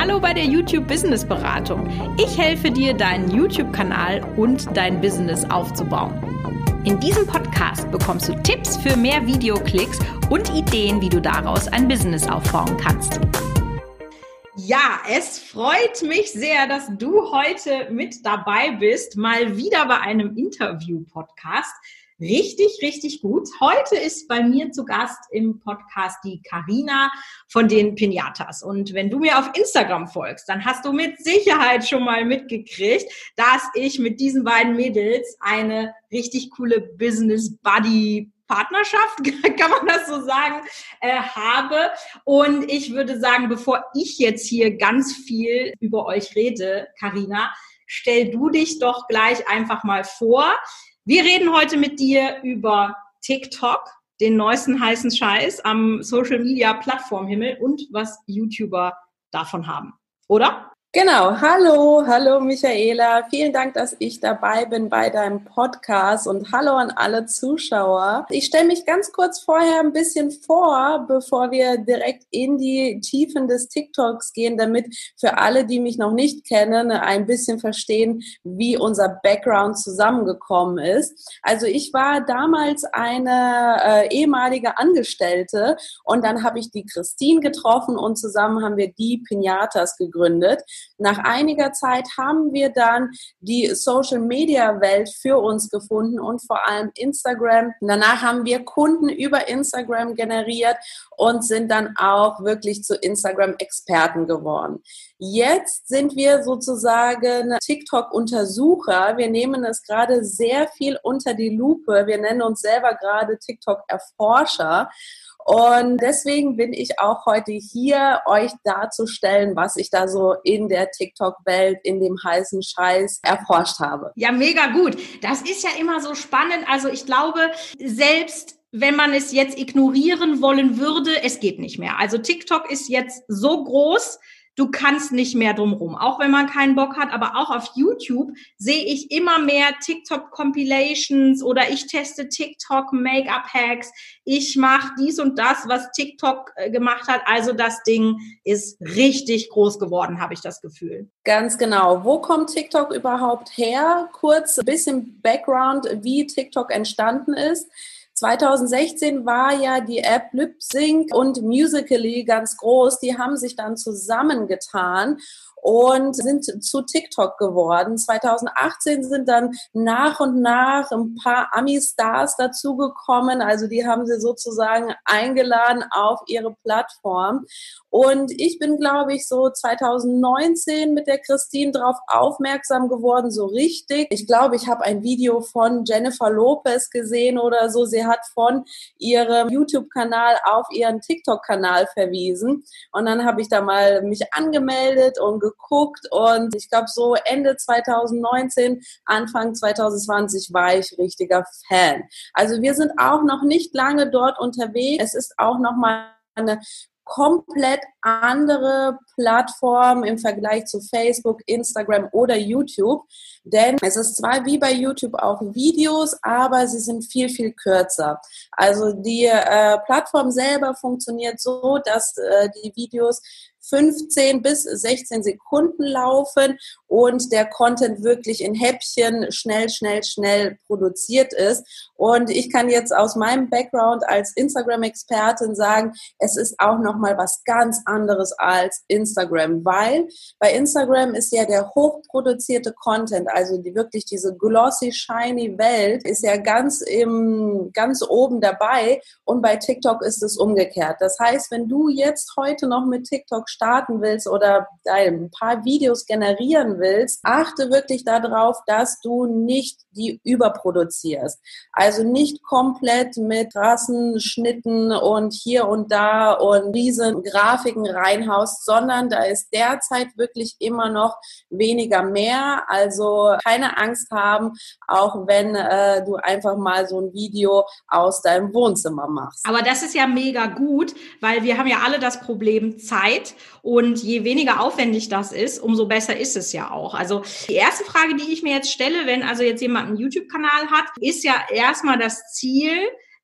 Hallo bei der YouTube Business Beratung. Ich helfe dir, deinen YouTube-Kanal und dein Business aufzubauen. In diesem Podcast bekommst du Tipps für mehr Videoklicks und Ideen, wie du daraus ein Business aufbauen kannst. Ja, es freut mich sehr, dass du heute mit dabei bist, mal wieder bei einem Interview-Podcast. Richtig, richtig gut. Heute ist bei mir zu Gast im Podcast die Karina von den Pinatas. Und wenn du mir auf Instagram folgst, dann hast du mit Sicherheit schon mal mitgekriegt, dass ich mit diesen beiden Mädels eine richtig coole Business Buddy Partnerschaft, kann man das so sagen, äh, habe. Und ich würde sagen, bevor ich jetzt hier ganz viel über euch rede, Karina, stell du dich doch gleich einfach mal vor. Wir reden heute mit dir über TikTok, den neuesten heißen Scheiß am Social Media Plattformhimmel und was YouTuber davon haben. Oder? Genau, hallo, hallo Michaela. Vielen Dank, dass ich dabei bin bei deinem Podcast und hallo an alle Zuschauer. Ich stelle mich ganz kurz vorher ein bisschen vor, bevor wir direkt in die Tiefen des TikToks gehen, damit für alle, die mich noch nicht kennen, ein bisschen verstehen, wie unser Background zusammengekommen ist. Also ich war damals eine äh, ehemalige Angestellte und dann habe ich die Christine getroffen und zusammen haben wir die Pinatas gegründet. Nach einiger Zeit haben wir dann die Social Media Welt für uns gefunden und vor allem Instagram. Danach haben wir Kunden über Instagram generiert und sind dann auch wirklich zu Instagram Experten geworden. Jetzt sind wir sozusagen TikTok-Untersucher. Wir nehmen es gerade sehr viel unter die Lupe. Wir nennen uns selber gerade TikTok-Erforscher. Und deswegen bin ich auch heute hier, euch darzustellen, was ich da so in der TikTok-Welt, in dem heißen Scheiß erforscht habe. Ja, mega gut. Das ist ja immer so spannend. Also ich glaube, selbst wenn man es jetzt ignorieren wollen würde, es geht nicht mehr. Also TikTok ist jetzt so groß, du kannst nicht mehr drumrum, auch wenn man keinen Bock hat. Aber auch auf YouTube sehe ich immer mehr TikTok-Compilations oder ich teste TikTok-Make-up-Hacks. Ich mache dies und das, was TikTok äh, gemacht hat. Also das Ding ist richtig groß geworden, habe ich das Gefühl. Ganz genau. Wo kommt TikTok überhaupt her? Kurz ein bisschen Background, wie TikTok entstanden ist. 2016 war ja die App LipSync und Musically ganz groß. Die haben sich dann zusammengetan und sind zu TikTok geworden. 2018 sind dann nach und nach ein paar Ami-Stars dazugekommen. Also die haben sie sozusagen eingeladen auf ihre Plattform. Und ich bin, glaube ich, so 2019 mit der Christine drauf aufmerksam geworden, so richtig. Ich glaube, ich habe ein Video von Jennifer Lopez gesehen oder so. Sie hat von ihrem YouTube-Kanal auf ihren TikTok-Kanal verwiesen. Und dann habe ich da mal mich angemeldet und geguckt und ich glaube so Ende 2019, Anfang 2020 war ich richtiger Fan. Also wir sind auch noch nicht lange dort unterwegs. Es ist auch noch mal eine komplett andere Plattform im Vergleich zu Facebook, Instagram oder YouTube. Denn es ist zwar wie bei YouTube auch Videos, aber sie sind viel, viel kürzer. Also die äh, Plattform selber funktioniert so, dass äh, die Videos 15 bis 16 Sekunden laufen und der Content wirklich in Häppchen schnell, schnell, schnell produziert ist. Und ich kann jetzt aus meinem Background als Instagram-Expertin sagen, es ist auch nochmal was ganz anderes als Instagram, weil bei Instagram ist ja der hochproduzierte Content, also die wirklich diese glossy, shiny Welt ist ja ganz im, ganz oben dabei und bei TikTok ist es umgekehrt. Das heißt, wenn du jetzt heute noch mit TikTok starten willst oder ein paar Videos generieren willst, achte wirklich darauf, dass du nicht die überproduzierst. Also nicht komplett mit krassen Schnitten und hier und da und riesen Grafiken reinhaust, sondern da ist derzeit wirklich immer noch weniger mehr. Also keine Angst haben, auch wenn äh, du einfach mal so ein Video aus deinem Wohnzimmer machst. Aber das ist ja mega gut, weil wir haben ja alle das Problem Zeit und je weniger aufwendig das ist, umso besser ist es ja auch. Also die erste Frage, die ich mir jetzt stelle, wenn also jetzt jemand einen YouTube-Kanal hat, ist ja erstmal das Ziel,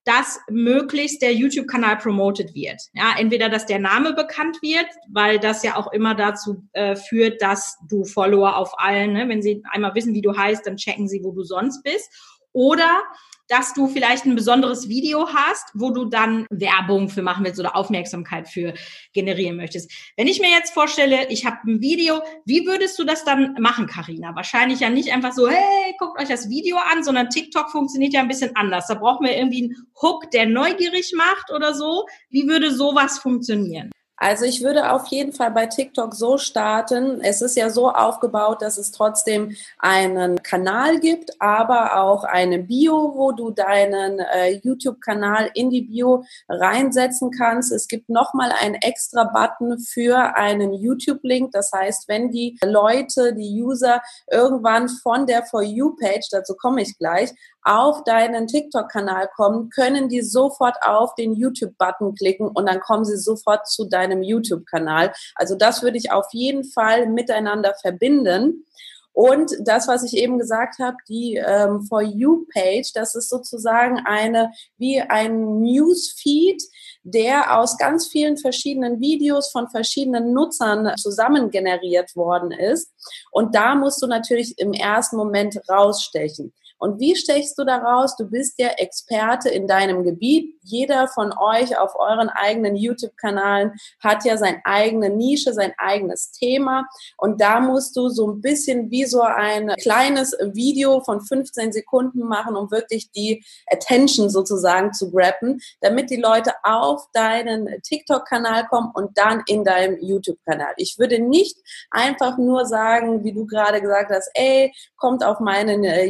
dass möglichst der YouTube-Kanal promoted wird. Ja, entweder, dass der Name bekannt wird, weil das ja auch immer dazu äh, führt, dass du Follower auf allen, ne, wenn sie einmal wissen, wie du heißt, dann checken sie, wo du sonst bist. Oder dass du vielleicht ein besonderes Video hast, wo du dann Werbung für machen willst oder Aufmerksamkeit für generieren möchtest. Wenn ich mir jetzt vorstelle, ich habe ein Video, wie würdest du das dann machen, Karina? Wahrscheinlich ja nicht einfach so, hey, guckt euch das Video an, sondern TikTok funktioniert ja ein bisschen anders. Da brauchen wir irgendwie einen Hook, der neugierig macht oder so. Wie würde sowas funktionieren? Also ich würde auf jeden Fall bei TikTok so starten. Es ist ja so aufgebaut, dass es trotzdem einen Kanal gibt, aber auch eine Bio, wo du deinen äh, YouTube-Kanal in die Bio reinsetzen kannst. Es gibt nochmal einen extra Button für einen YouTube-Link. Das heißt, wenn die Leute, die User irgendwann von der For You-Page, dazu komme ich gleich, auf deinen TikTok-Kanal kommen, können die sofort auf den YouTube-Button klicken und dann kommen sie sofort zu deinem YouTube-Kanal. Also das würde ich auf jeden Fall miteinander verbinden. Und das, was ich eben gesagt habe, die ähm, For You-Page, das ist sozusagen eine wie ein Newsfeed, der aus ganz vielen verschiedenen Videos von verschiedenen Nutzern zusammen generiert worden ist. Und da musst du natürlich im ersten Moment rausstechen. Und wie stechst du daraus? Du bist ja Experte in deinem Gebiet. Jeder von euch auf euren eigenen YouTube-Kanalen hat ja seine eigene Nische, sein eigenes Thema. Und da musst du so ein bisschen wie so ein kleines Video von 15 Sekunden machen, um wirklich die Attention sozusagen zu grappen, damit die Leute auf deinen TikTok-Kanal kommen und dann in deinem YouTube-Kanal. Ich würde nicht einfach nur sagen, wie du gerade gesagt hast, ey, kommt auf meinen äh,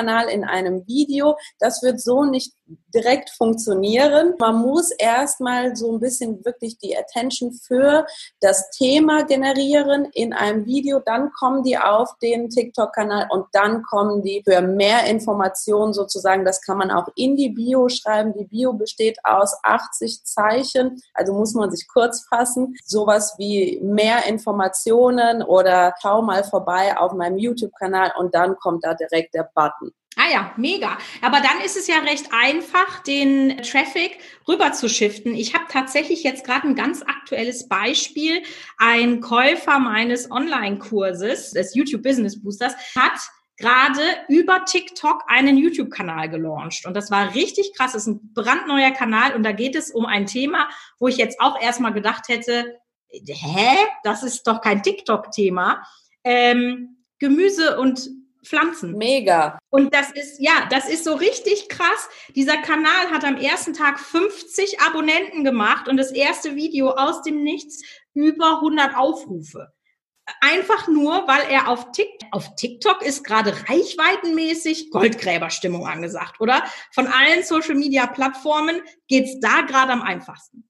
Kanal in einem Video. Das wird so nicht direkt funktionieren. Man muss erstmal so ein bisschen wirklich die Attention für das Thema generieren in einem Video. Dann kommen die auf den TikTok-Kanal und dann kommen die für mehr Informationen sozusagen. Das kann man auch in die Bio schreiben. Die Bio besteht aus 80 Zeichen. Also muss man sich kurz fassen. Sowas wie mehr Informationen oder schau mal vorbei auf meinem YouTube-Kanal und dann kommt da direkt der Button. Ah ja, mega. Aber dann ist es ja recht einfach, den Traffic rüber zu shiften. Ich habe tatsächlich jetzt gerade ein ganz aktuelles Beispiel. Ein Käufer meines Online-Kurses, des YouTube Business Boosters, hat gerade über TikTok einen YouTube-Kanal gelauncht. Und das war richtig krass. Das ist ein brandneuer Kanal und da geht es um ein Thema, wo ich jetzt auch erstmal gedacht hätte, hä, das ist doch kein TikTok-Thema. Ähm, Gemüse und Pflanzen. Mega. Und das ist, ja, das ist so richtig krass. Dieser Kanal hat am ersten Tag 50 Abonnenten gemacht und das erste Video aus dem Nichts über 100 Aufrufe. Einfach nur, weil er auf TikTok, auf TikTok ist gerade reichweitenmäßig Goldgräberstimmung angesagt, oder? Von allen Social Media Plattformen geht's da gerade am einfachsten.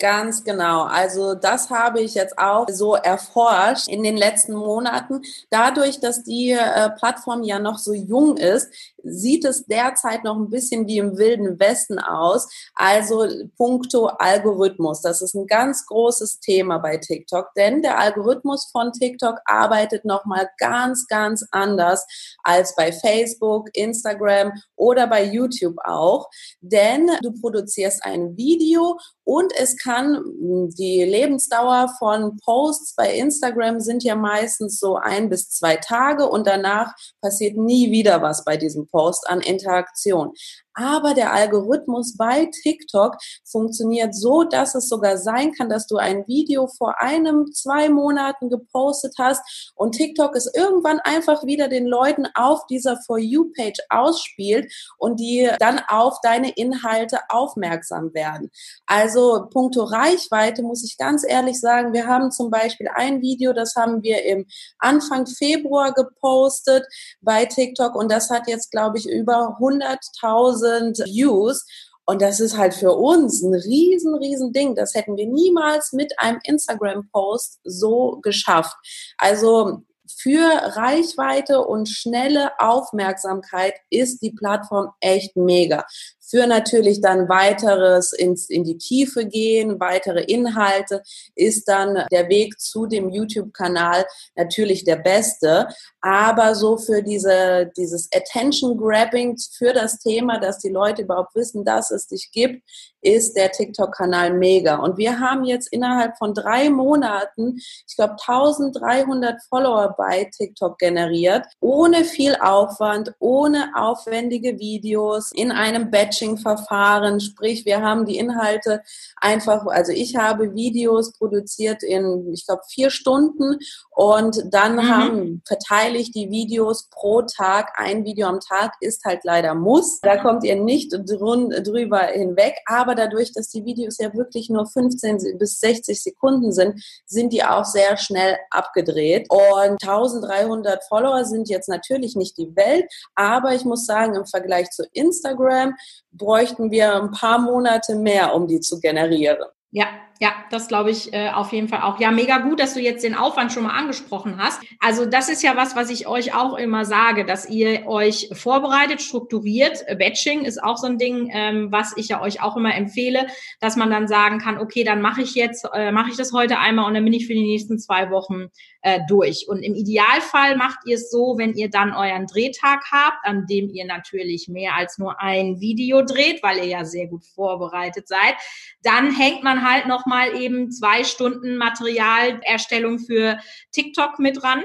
Ganz genau. Also das habe ich jetzt auch so erforscht in den letzten Monaten. Dadurch, dass die äh, Plattform ja noch so jung ist, sieht es derzeit noch ein bisschen wie im wilden Westen aus. Also puncto Algorithmus. Das ist ein ganz großes Thema bei TikTok, denn der Algorithmus von TikTok arbeitet nochmal ganz, ganz anders als bei Facebook, Instagram oder bei YouTube auch. Denn du produzierst ein Video und es kann, die Lebensdauer von Posts bei Instagram sind ja meistens so ein bis zwei Tage und danach passiert nie wieder was bei diesem Post an Interaktion. Aber der Algorithmus bei TikTok funktioniert so, dass es sogar sein kann, dass du ein Video vor einem, zwei Monaten gepostet hast und TikTok es irgendwann einfach wieder den Leuten auf dieser For You-Page ausspielt und die dann auf deine Inhalte aufmerksam werden. Also puncto Reichweite muss ich ganz ehrlich sagen, wir haben zum Beispiel ein Video, das haben wir im Anfang Februar gepostet bei TikTok und das hat jetzt, glaube ich, über 100.000 1000 Views. Und das ist halt für uns ein riesen, riesen Ding. Das hätten wir niemals mit einem Instagram-Post so geschafft. Also für Reichweite und schnelle Aufmerksamkeit ist die Plattform echt mega. Für natürlich dann weiteres ins, in die Tiefe gehen, weitere Inhalte, ist dann der Weg zu dem YouTube-Kanal natürlich der beste. Aber so für diese, dieses Attention-Grabbing für das Thema, dass die Leute überhaupt wissen, dass es dich gibt, ist der TikTok-Kanal mega. Und wir haben jetzt innerhalb von drei Monaten, ich glaube, 1300 Follower bei TikTok generiert, ohne viel Aufwand, ohne aufwendige Videos, in einem Batching-Verfahren. Sprich, wir haben die Inhalte einfach, also ich habe Videos produziert in, ich glaube, vier Stunden und dann mhm. haben, verteile ich die Videos pro Tag. Ein Video am Tag ist halt leider Muss. Da kommt ihr nicht drüber hinweg. Aber aber dadurch, dass die Videos ja wirklich nur 15 bis 60 Sekunden sind, sind die auch sehr schnell abgedreht. Und 1300 Follower sind jetzt natürlich nicht die Welt, aber ich muss sagen, im Vergleich zu Instagram bräuchten wir ein paar Monate mehr, um die zu generieren. Ja, ja, das glaube ich äh, auf jeden Fall auch. Ja, mega gut, dass du jetzt den Aufwand schon mal angesprochen hast. Also das ist ja was, was ich euch auch immer sage, dass ihr euch vorbereitet, strukturiert. Batching ist auch so ein Ding, ähm, was ich ja euch auch immer empfehle, dass man dann sagen kann, okay, dann mache ich jetzt, äh, mache ich das heute einmal und dann bin ich für die nächsten zwei Wochen äh, durch. Und im Idealfall macht ihr es so, wenn ihr dann euren Drehtag habt, an dem ihr natürlich mehr als nur ein Video dreht, weil ihr ja sehr gut vorbereitet seid, dann hängt man halt noch mal eben zwei Stunden Materialerstellung für TikTok mit dran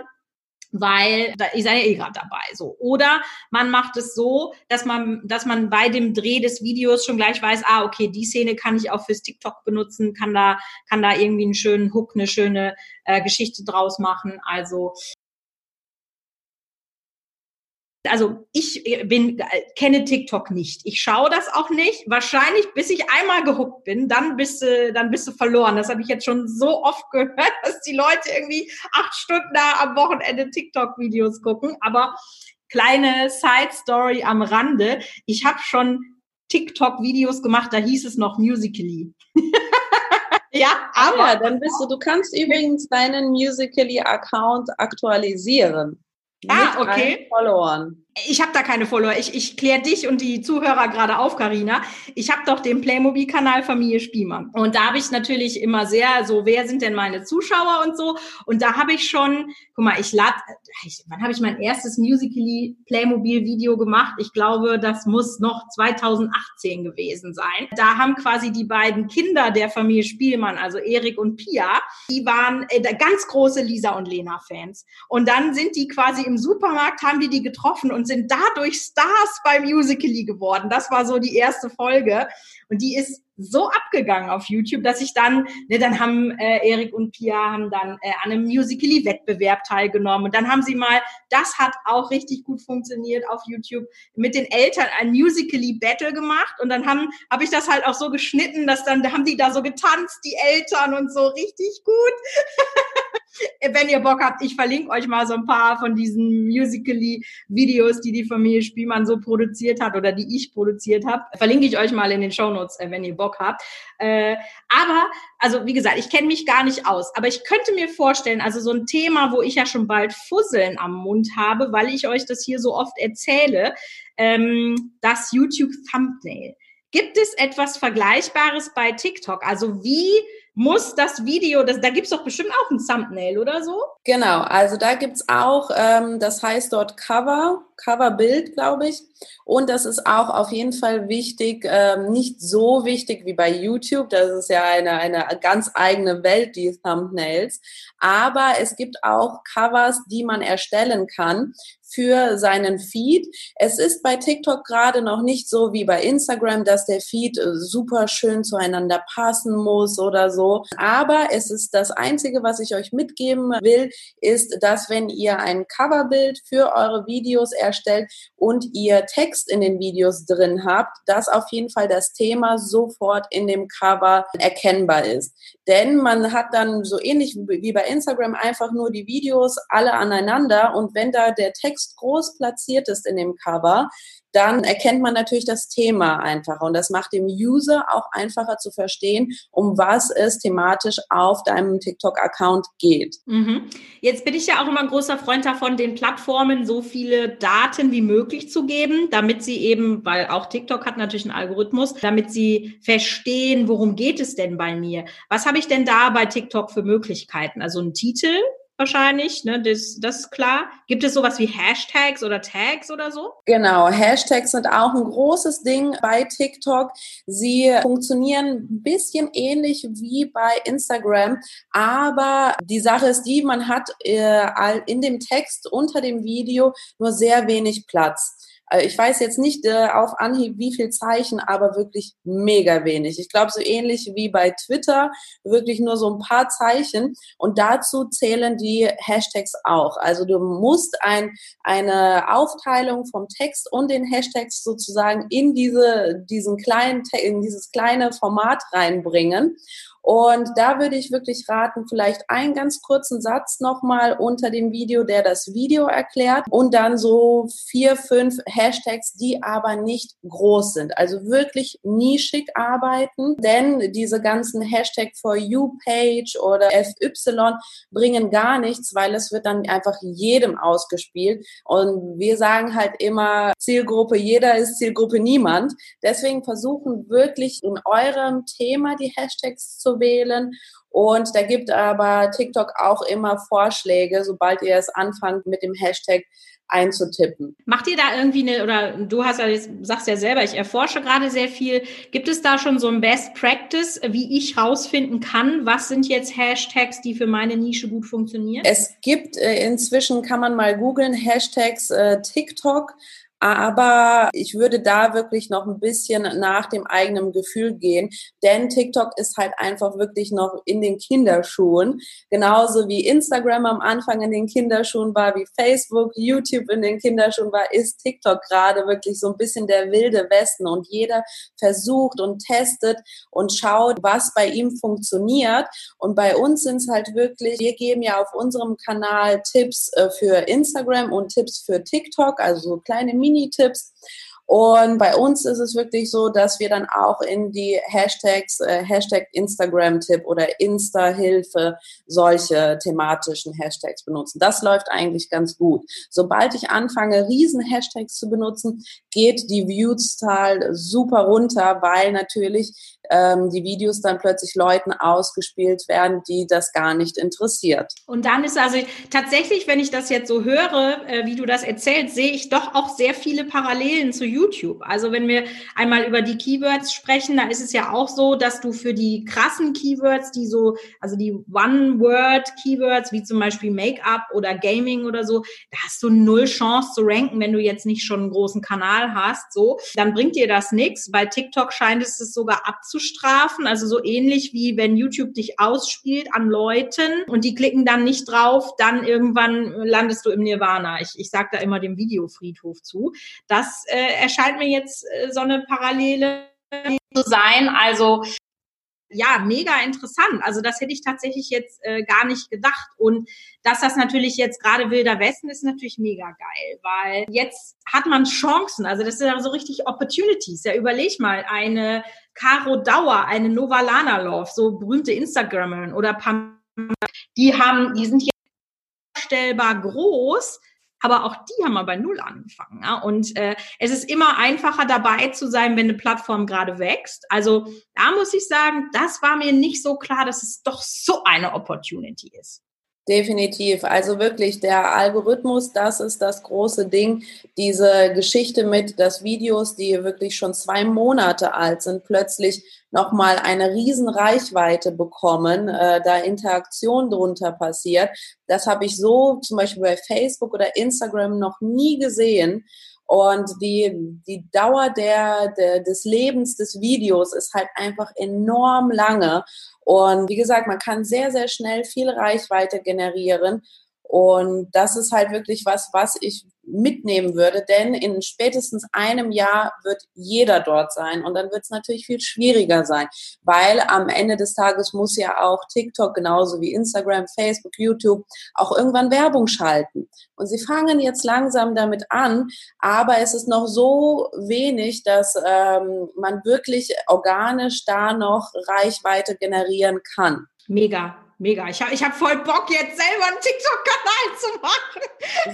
weil da ist er ja eh gerade dabei. So. Oder man macht es so, dass man, dass man bei dem Dreh des Videos schon gleich weiß, ah, okay, die Szene kann ich auch fürs TikTok benutzen, kann da, kann da irgendwie einen schönen Hook, eine schöne äh, Geschichte draus machen. Also also ich äh, bin, äh, kenne TikTok nicht. Ich schaue das auch nicht. Wahrscheinlich, bis ich einmal gehuckt bin, dann bist du, dann bist du verloren. Das habe ich jetzt schon so oft gehört, dass die Leute irgendwie acht Stunden da am Wochenende TikTok-Videos gucken. Aber kleine Side-Story am Rande. Ich habe schon TikTok-Videos gemacht, da hieß es noch Musically. ja, aber dann bist du, du kannst übrigens deinen Musically-Account aktualisieren. Ah, okay. Followern. Ich habe da keine Follower. Ich, ich kläre dich und die Zuhörer gerade auf, Karina. Ich habe doch den Playmobil-Kanal Familie Spielmann. Und da habe ich natürlich immer sehr so, wer sind denn meine Zuschauer und so. Und da habe ich schon, guck mal, ich lade, wann habe ich mein erstes Musically Playmobil-Video gemacht? Ich glaube, das muss noch 2018 gewesen sein. Da haben quasi die beiden Kinder der Familie Spielmann, also Erik und Pia, die waren äh, ganz große Lisa und Lena-Fans. Und dann sind die quasi im Supermarkt, haben die die getroffen und und sind dadurch Stars beim Musical.ly geworden. Das war so die erste Folge. Und die ist so abgegangen auf YouTube, dass ich dann, ne, dann haben äh, Erik und Pia haben dann äh, an einem Musical.ly-Wettbewerb teilgenommen. Und dann haben sie mal, das hat auch richtig gut funktioniert auf YouTube, mit den Eltern ein Musical.ly-Battle gemacht. Und dann haben habe ich das halt auch so geschnitten, dass dann da haben die da so getanzt, die Eltern und so richtig gut. wenn ihr Bock habt, ich verlinke euch mal so ein paar von diesen Musically-Videos, die die Familie Spielmann so produziert hat oder die ich produziert habe. Verlinke ich euch mal in den Shownotes, äh, wenn ihr Bock habt. Äh, aber, also wie gesagt, ich kenne mich gar nicht aus, aber ich könnte mir vorstellen, also so ein Thema, wo ich ja schon bald Fusseln am Mund habe, weil ich euch das hier so oft erzähle, ähm, das YouTube-Thumbnail. Gibt es etwas Vergleichbares bei TikTok? Also wie muss das Video, das, da gibt's doch bestimmt auch ein Thumbnail oder so? Genau, also da gibt's auch, ähm, das heißt dort Cover, Coverbild, glaube ich. Und das ist auch auf jeden Fall wichtig, ähm, nicht so wichtig wie bei YouTube. Das ist ja eine, eine ganz eigene Welt, die Thumbnails. Aber es gibt auch Covers, die man erstellen kann für seinen Feed. Es ist bei TikTok gerade noch nicht so wie bei Instagram, dass der Feed äh, super schön zueinander passen muss oder so. Aber es ist das Einzige, was ich euch mitgeben will, ist, dass wenn ihr ein Coverbild für eure Videos erstellt und ihr Text in den Videos drin habt, dass auf jeden Fall das Thema sofort in dem Cover erkennbar ist. Denn man hat dann so ähnlich wie bei Instagram einfach nur die Videos alle aneinander. Und wenn da der Text groß platziert ist in dem Cover, dann erkennt man natürlich das Thema einfacher und das macht dem User auch einfacher zu verstehen, um was es thematisch auf deinem TikTok-Account geht. Mhm. Jetzt bin ich ja auch immer ein großer Freund davon, den Plattformen so viele Daten wie möglich zu geben, damit sie eben, weil auch TikTok hat natürlich einen Algorithmus, damit sie verstehen, worum geht es denn bei mir? Was habe ich denn da bei TikTok für Möglichkeiten? Also ein Titel, wahrscheinlich, ne? Das, das ist klar. Gibt es sowas wie Hashtags oder Tags oder so? Genau, Hashtags sind auch ein großes Ding bei TikTok. Sie funktionieren ein bisschen ähnlich wie bei Instagram, aber die Sache ist die, man hat äh, in dem Text unter dem Video nur sehr wenig Platz. Äh, ich weiß jetzt nicht äh, auf Anhieb, wie viel Zeichen, aber wirklich mega wenig. Ich glaube, so ähnlich wie bei Twitter, wirklich nur so ein paar Zeichen. Und dazu zählen die Hashtags auch. Also du musst ein, eine Aufteilung vom Text und den Hashtags sozusagen in diese, diesen kleinen, in dieses kleine Format reinbringen. Und da würde ich wirklich raten, vielleicht einen ganz kurzen Satz nochmal unter dem Video, der das Video erklärt und dann so vier, fünf Hashtags, die aber nicht groß sind. Also wirklich nischig arbeiten, denn diese ganzen Hashtag for you Page oder FY bringen gar nichts, weil es wird dann einfach jedem ausgespielt. Und wir sagen halt immer, Zielgruppe jeder ist Zielgruppe niemand. Deswegen versuchen wirklich in eurem Thema die Hashtags zu wählen. Und da gibt aber TikTok auch immer Vorschläge, sobald ihr es anfangt mit dem Hashtag einzutippen. Macht ihr da irgendwie eine, oder du hast ja, sagst ja selber, ich erforsche gerade sehr viel. Gibt es da schon so ein Best Practice, wie ich rausfinden kann, was sind jetzt Hashtags, die für meine Nische gut funktionieren? Es gibt äh, inzwischen, kann man mal googeln, Hashtags äh, TikTok aber ich würde da wirklich noch ein bisschen nach dem eigenen Gefühl gehen, denn TikTok ist halt einfach wirklich noch in den Kinderschuhen. Genauso wie Instagram am Anfang in den Kinderschuhen war, wie Facebook, YouTube in den Kinderschuhen war, ist TikTok gerade wirklich so ein bisschen der wilde Westen und jeder versucht und testet und schaut, was bei ihm funktioniert. Und bei uns sind es halt wirklich, wir geben ja auf unserem Kanal Tipps äh, für Instagram und Tipps für TikTok, also so kleine Mini Mini-Tipps. Und bei uns ist es wirklich so, dass wir dann auch in die Hashtags, äh, Hashtag Instagram-Tipp oder Insta-Hilfe solche thematischen Hashtags benutzen. Das läuft eigentlich ganz gut. Sobald ich anfange, riesen Hashtags zu benutzen, geht die Views-Zahl super runter, weil natürlich ähm, die Videos dann plötzlich Leuten ausgespielt werden, die das gar nicht interessiert. Und dann ist also tatsächlich, wenn ich das jetzt so höre, äh, wie du das erzählst, sehe ich doch auch sehr viele Parallelen zu YouTube. Also wenn wir einmal über die Keywords sprechen, da ist es ja auch so, dass du für die krassen Keywords, die so, also die One-Word-Keywords, wie zum Beispiel Make-up oder Gaming oder so, da hast du null Chance zu ranken, wenn du jetzt nicht schon einen großen Kanal hast. So, dann bringt dir das nichts. Bei TikTok scheint es es sogar abzustrafen, also so ähnlich wie wenn YouTube dich ausspielt an Leuten und die klicken dann nicht drauf, dann irgendwann landest du im Nirvana. Ich, ich sage da immer dem Videofriedhof zu. Das äh, erscheint mir jetzt äh, so eine Parallele zu sein. Also ja, mega interessant. Also das hätte ich tatsächlich jetzt äh, gar nicht gedacht. Und dass das natürlich jetzt gerade Wilder Westen ist natürlich mega geil, weil jetzt hat man Chancen. Also das sind so richtig Opportunities. Ja, überleg mal, eine Caro Dauer, eine Novalana Love, so berühmte Instagrammerin oder Pam, die haben, die sind jetzt vorstellbar groß, aber auch die haben mal bei Null angefangen. Ja? Und äh, es ist immer einfacher dabei zu sein, wenn eine Plattform gerade wächst. Also da muss ich sagen, das war mir nicht so klar, dass es doch so eine Opportunity ist. Definitiv. Also wirklich, der Algorithmus, das ist das große Ding. Diese Geschichte mit, dass Videos, die wirklich schon zwei Monate alt sind, plötzlich nochmal eine riesen Reichweite bekommen, äh, da Interaktion drunter passiert. Das habe ich so zum Beispiel bei Facebook oder Instagram noch nie gesehen. Und die, die Dauer der, der, des Lebens des Videos ist halt einfach enorm lange. Und wie gesagt, man kann sehr, sehr schnell viel Reichweite generieren. Und das ist halt wirklich was, was ich mitnehmen würde, denn in spätestens einem Jahr wird jeder dort sein und dann wird es natürlich viel schwieriger sein, weil am Ende des Tages muss ja auch TikTok genauso wie Instagram, Facebook, YouTube auch irgendwann Werbung schalten. Und sie fangen jetzt langsam damit an, aber es ist noch so wenig, dass ähm, man wirklich organisch da noch Reichweite generieren kann. Mega. Mega. Ich habe ich hab voll Bock, jetzt selber einen TikTok-Kanal zu machen.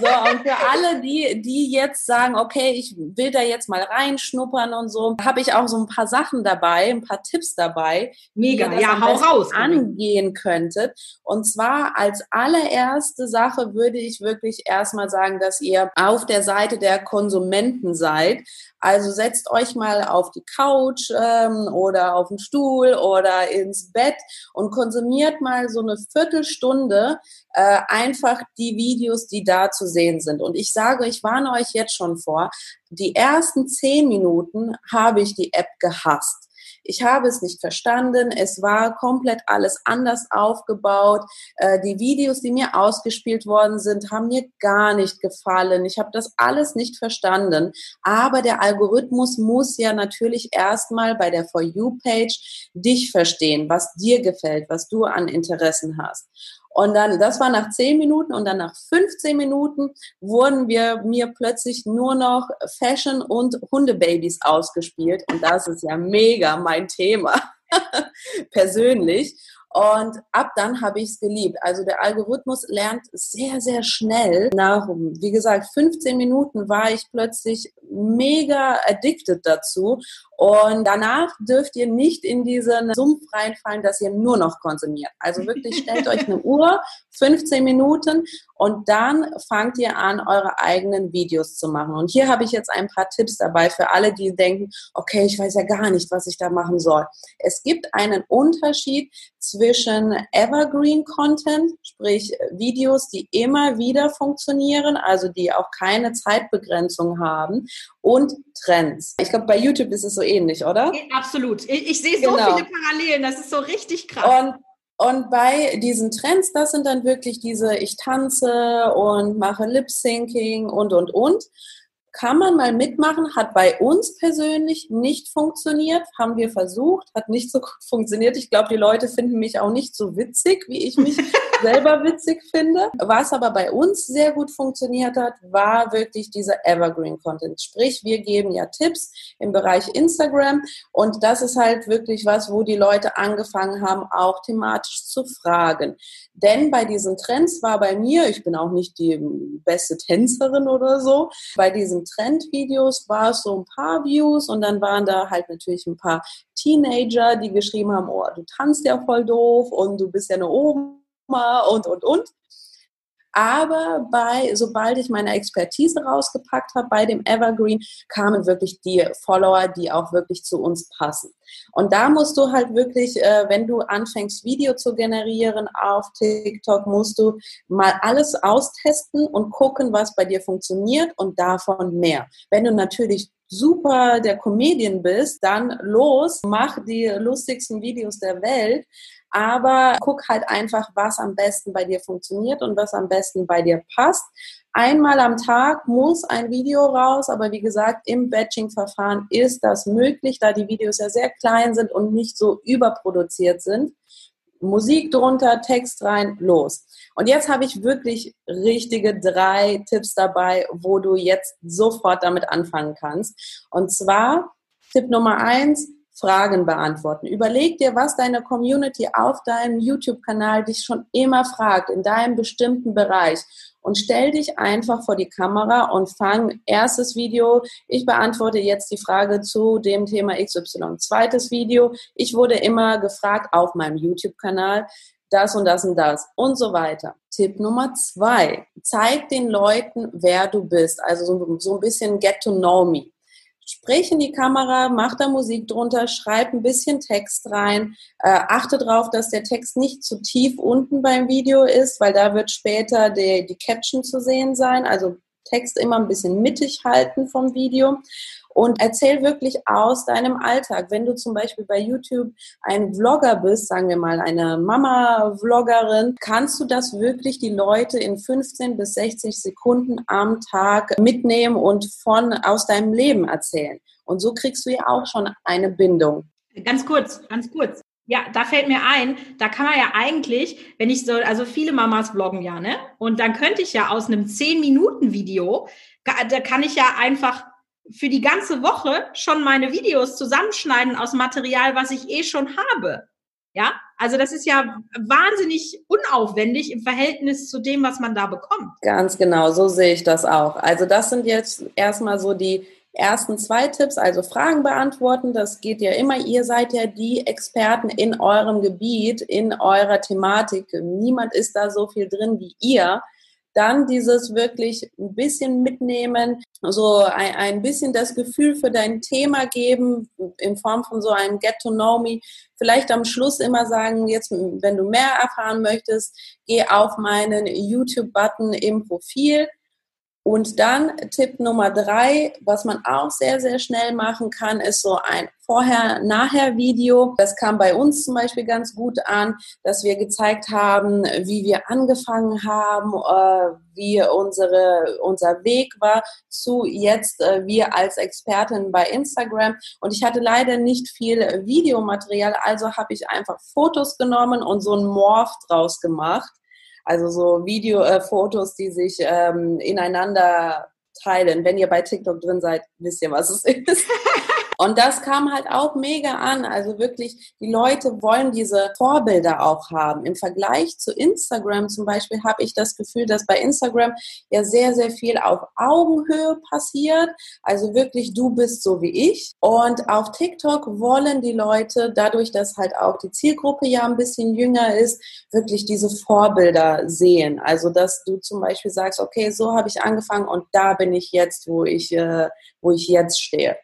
So, und für alle, die, die jetzt sagen, okay, ich will da jetzt mal reinschnuppern und so, habe ich auch so ein paar Sachen dabei, ein paar Tipps dabei. Mega, ja, hau raus. Angehen könntet. Und zwar als allererste Sache würde ich wirklich erstmal sagen, dass ihr auf der Seite der Konsumenten seid. Also setzt euch mal auf die Couch ähm, oder auf den Stuhl oder ins Bett und konsumiert mal so eine Viertelstunde äh, einfach die Videos, die da zu sehen sind. Und ich sage, ich warne euch jetzt schon vor, die ersten zehn Minuten habe ich die App gehasst. Ich habe es nicht verstanden. Es war komplett alles anders aufgebaut. Äh, die Videos, die mir ausgespielt worden sind, haben mir gar nicht gefallen. Ich habe das alles nicht verstanden. Aber der Algorithmus muss ja natürlich erstmal bei der For You-Page dich verstehen, was dir gefällt, was du an Interessen hast. Und dann, das war nach 10 Minuten und dann nach 15 Minuten wurden wir mir plötzlich nur noch Fashion und Hundebabys ausgespielt. Und das ist ja mega mein Thema. Persönlich. Und ab dann habe ich es geliebt. Also der Algorithmus lernt sehr, sehr schnell. Nach, wie gesagt, 15 Minuten war ich plötzlich mega addicted dazu. Und danach dürft ihr nicht in diesen Sumpf reinfallen, dass ihr nur noch konsumiert. Also wirklich stellt euch eine Uhr, 15 Minuten und dann fangt ihr an, eure eigenen Videos zu machen. Und hier habe ich jetzt ein paar Tipps dabei für alle, die denken, okay, ich weiß ja gar nicht, was ich da machen soll. Es gibt einen Unterschied zwischen Evergreen Content, sprich Videos, die immer wieder funktionieren, also die auch keine Zeitbegrenzung haben, und Trends. Ich glaube, bei YouTube ist es so ähnlich, oder? Absolut. Ich, ich sehe so genau. viele Parallelen, das ist so richtig krass. Und und bei diesen Trends, das sind dann wirklich diese, ich tanze und mache Lip-Syncing und, und, und kann man mal mitmachen, hat bei uns persönlich nicht funktioniert, haben wir versucht, hat nicht so gut funktioniert. Ich glaube, die Leute finden mich auch nicht so witzig, wie ich mich selber witzig finde. Was aber bei uns sehr gut funktioniert hat, war wirklich dieser Evergreen Content. Sprich, wir geben ja Tipps im Bereich Instagram und das ist halt wirklich was, wo die Leute angefangen haben, auch thematisch zu fragen. Denn bei diesen Trends war bei mir, ich bin auch nicht die beste Tänzerin oder so, bei diesen Trendvideos war es so ein paar Views und dann waren da halt natürlich ein paar Teenager, die geschrieben haben, oh, du tanzt ja voll doof und du bist ja eine Oma und, und, und. Aber bei, sobald ich meine Expertise rausgepackt habe bei dem Evergreen, kamen wirklich die Follower, die auch wirklich zu uns passen. Und da musst du halt wirklich, äh, wenn du anfängst, Video zu generieren auf TikTok, musst du mal alles austesten und gucken, was bei dir funktioniert und davon mehr. Wenn du natürlich super der Comedian bist, dann los, mach die lustigsten Videos der Welt. Aber guck halt einfach, was am besten bei dir funktioniert und was am besten bei dir passt. Einmal am Tag muss ein Video raus, aber wie gesagt, im Batching-Verfahren ist das möglich, da die Videos ja sehr klein sind und nicht so überproduziert sind. Musik drunter, Text rein, los. Und jetzt habe ich wirklich richtige drei Tipps dabei, wo du jetzt sofort damit anfangen kannst. Und zwar Tipp Nummer eins, Fragen beantworten. Überleg dir, was deine Community auf deinem YouTube-Kanal dich schon immer fragt, in deinem bestimmten Bereich. Und stell dich einfach vor die Kamera und fang erstes Video. Ich beantworte jetzt die Frage zu dem Thema XY. Zweites Video. Ich wurde immer gefragt auf meinem YouTube-Kanal, das und das und das und so weiter. Tipp Nummer zwei. Zeig den Leuten, wer du bist. Also so, so ein bisschen get to know me sprich in die Kamera, mach da Musik drunter, schreib ein bisschen Text rein, äh, achte darauf, dass der Text nicht zu tief unten beim Video ist, weil da wird später die, die Caption zu sehen sein, also Text immer ein bisschen mittig halten vom Video und erzähl wirklich aus deinem Alltag. Wenn du zum Beispiel bei YouTube ein Vlogger bist, sagen wir mal eine Mama-Vloggerin, kannst du das wirklich die Leute in 15 bis 60 Sekunden am Tag mitnehmen und von aus deinem Leben erzählen. Und so kriegst du ja auch schon eine Bindung. Ganz kurz, ganz kurz. Ja, da fällt mir ein, da kann man ja eigentlich, wenn ich so, also viele Mamas vloggen ja, ne? Und dann könnte ich ja aus einem 10-Minuten-Video, da kann ich ja einfach für die ganze Woche schon meine Videos zusammenschneiden aus Material, was ich eh schon habe. Ja, also das ist ja wahnsinnig unaufwendig im Verhältnis zu dem, was man da bekommt. Ganz genau, so sehe ich das auch. Also das sind jetzt erstmal so die ersten zwei Tipps, also Fragen beantworten. Das geht ja immer. Ihr seid ja die Experten in eurem Gebiet, in eurer Thematik. Niemand ist da so viel drin wie ihr dann dieses wirklich ein bisschen mitnehmen, so ein, ein bisschen das Gefühl für dein Thema geben, in Form von so einem Get to Know Me. Vielleicht am Schluss immer sagen, jetzt, wenn du mehr erfahren möchtest, geh auf meinen YouTube-Button im Profil und dann Tipp Nummer drei, was man auch sehr, sehr schnell machen kann, ist so ein Vorher-Nachher-Video. Das kam bei uns zum Beispiel ganz gut an, dass wir gezeigt haben, wie wir angefangen haben, äh, wie unsere, unser Weg war zu jetzt äh, wir als Expertin bei Instagram. Und ich hatte leider nicht viel Videomaterial, also habe ich einfach Fotos genommen und so ein Morph draus gemacht also so Videofotos, äh, die sich ähm, ineinander teilen. Wenn ihr bei TikTok drin seid, wisst ihr, was es ist. Und das kam halt auch mega an. Also wirklich, die Leute wollen diese Vorbilder auch haben. Im Vergleich zu Instagram zum Beispiel habe ich das Gefühl, dass bei Instagram ja sehr, sehr viel auf Augenhöhe passiert. Also wirklich, du bist so wie ich. Und auf TikTok wollen die Leute, dadurch, dass halt auch die Zielgruppe ja ein bisschen jünger ist, wirklich diese Vorbilder sehen. Also, dass du zum Beispiel sagst, okay, so habe ich angefangen und da bin ich jetzt, wo ich, äh, wo ich jetzt stehe.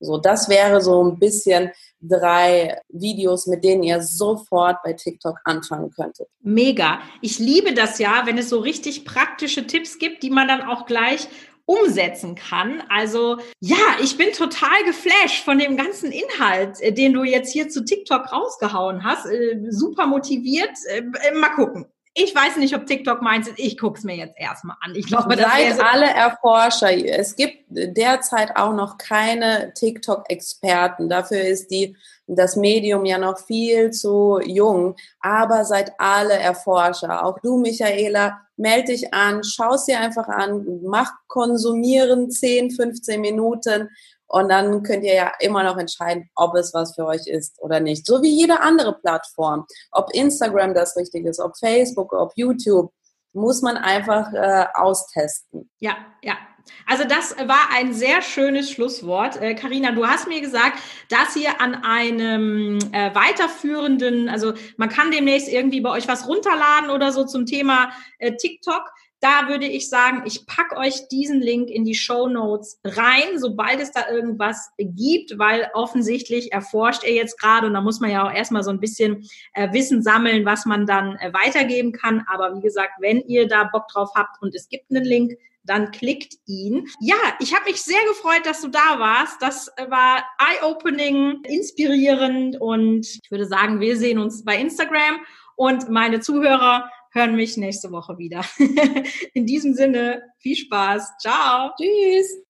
So, das wäre so ein bisschen drei Videos, mit denen ihr sofort bei TikTok anfangen könntet. Mega. Ich liebe das ja, wenn es so richtig praktische Tipps gibt, die man dann auch gleich umsetzen kann. Also ja, ich bin total geflasht von dem ganzen Inhalt, äh, den du jetzt hier zu TikTok rausgehauen hast. Äh, super motiviert. Äh, mal gucken ich weiß nicht, ob TikTok meins ist. Ich gucke es mir jetzt erstmal an. Ich glaube, Seid so alle Erforscher. Es gibt derzeit auch noch keine TikTok-Experten. Dafür ist die, das Medium ja noch viel zu jung. Aber seid alle Erforscher. Auch du, Michaela, melde dich an, schau es dir einfach an, mach konsumieren 10, 15 Minuten und dann könnt ihr ja immer noch entscheiden, ob es was für euch ist oder nicht. So wie jede andere Plattform. Ob Instagram das richtig ist, ob Facebook, ob YouTube, muss man einfach äh, austesten. Ja, ja. Also das war ein sehr schönes Schlusswort. Karina, äh, du hast mir gesagt, dass ihr an einem äh, weiterführenden, also man kann demnächst irgendwie bei euch was runterladen oder so zum Thema äh, TikTok. Da würde ich sagen, ich pack euch diesen Link in die Show Notes rein, sobald es da irgendwas gibt, weil offensichtlich erforscht er jetzt gerade und da muss man ja auch erstmal so ein bisschen äh, Wissen sammeln, was man dann äh, weitergeben kann. Aber wie gesagt, wenn ihr da Bock drauf habt und es gibt einen Link, dann klickt ihn. Ja, ich habe mich sehr gefreut, dass du da warst. Das war eye-opening, inspirierend und ich würde sagen, wir sehen uns bei Instagram und meine Zuhörer hören mich nächste Woche wieder. In diesem Sinne, viel Spaß. Ciao. Tschüss.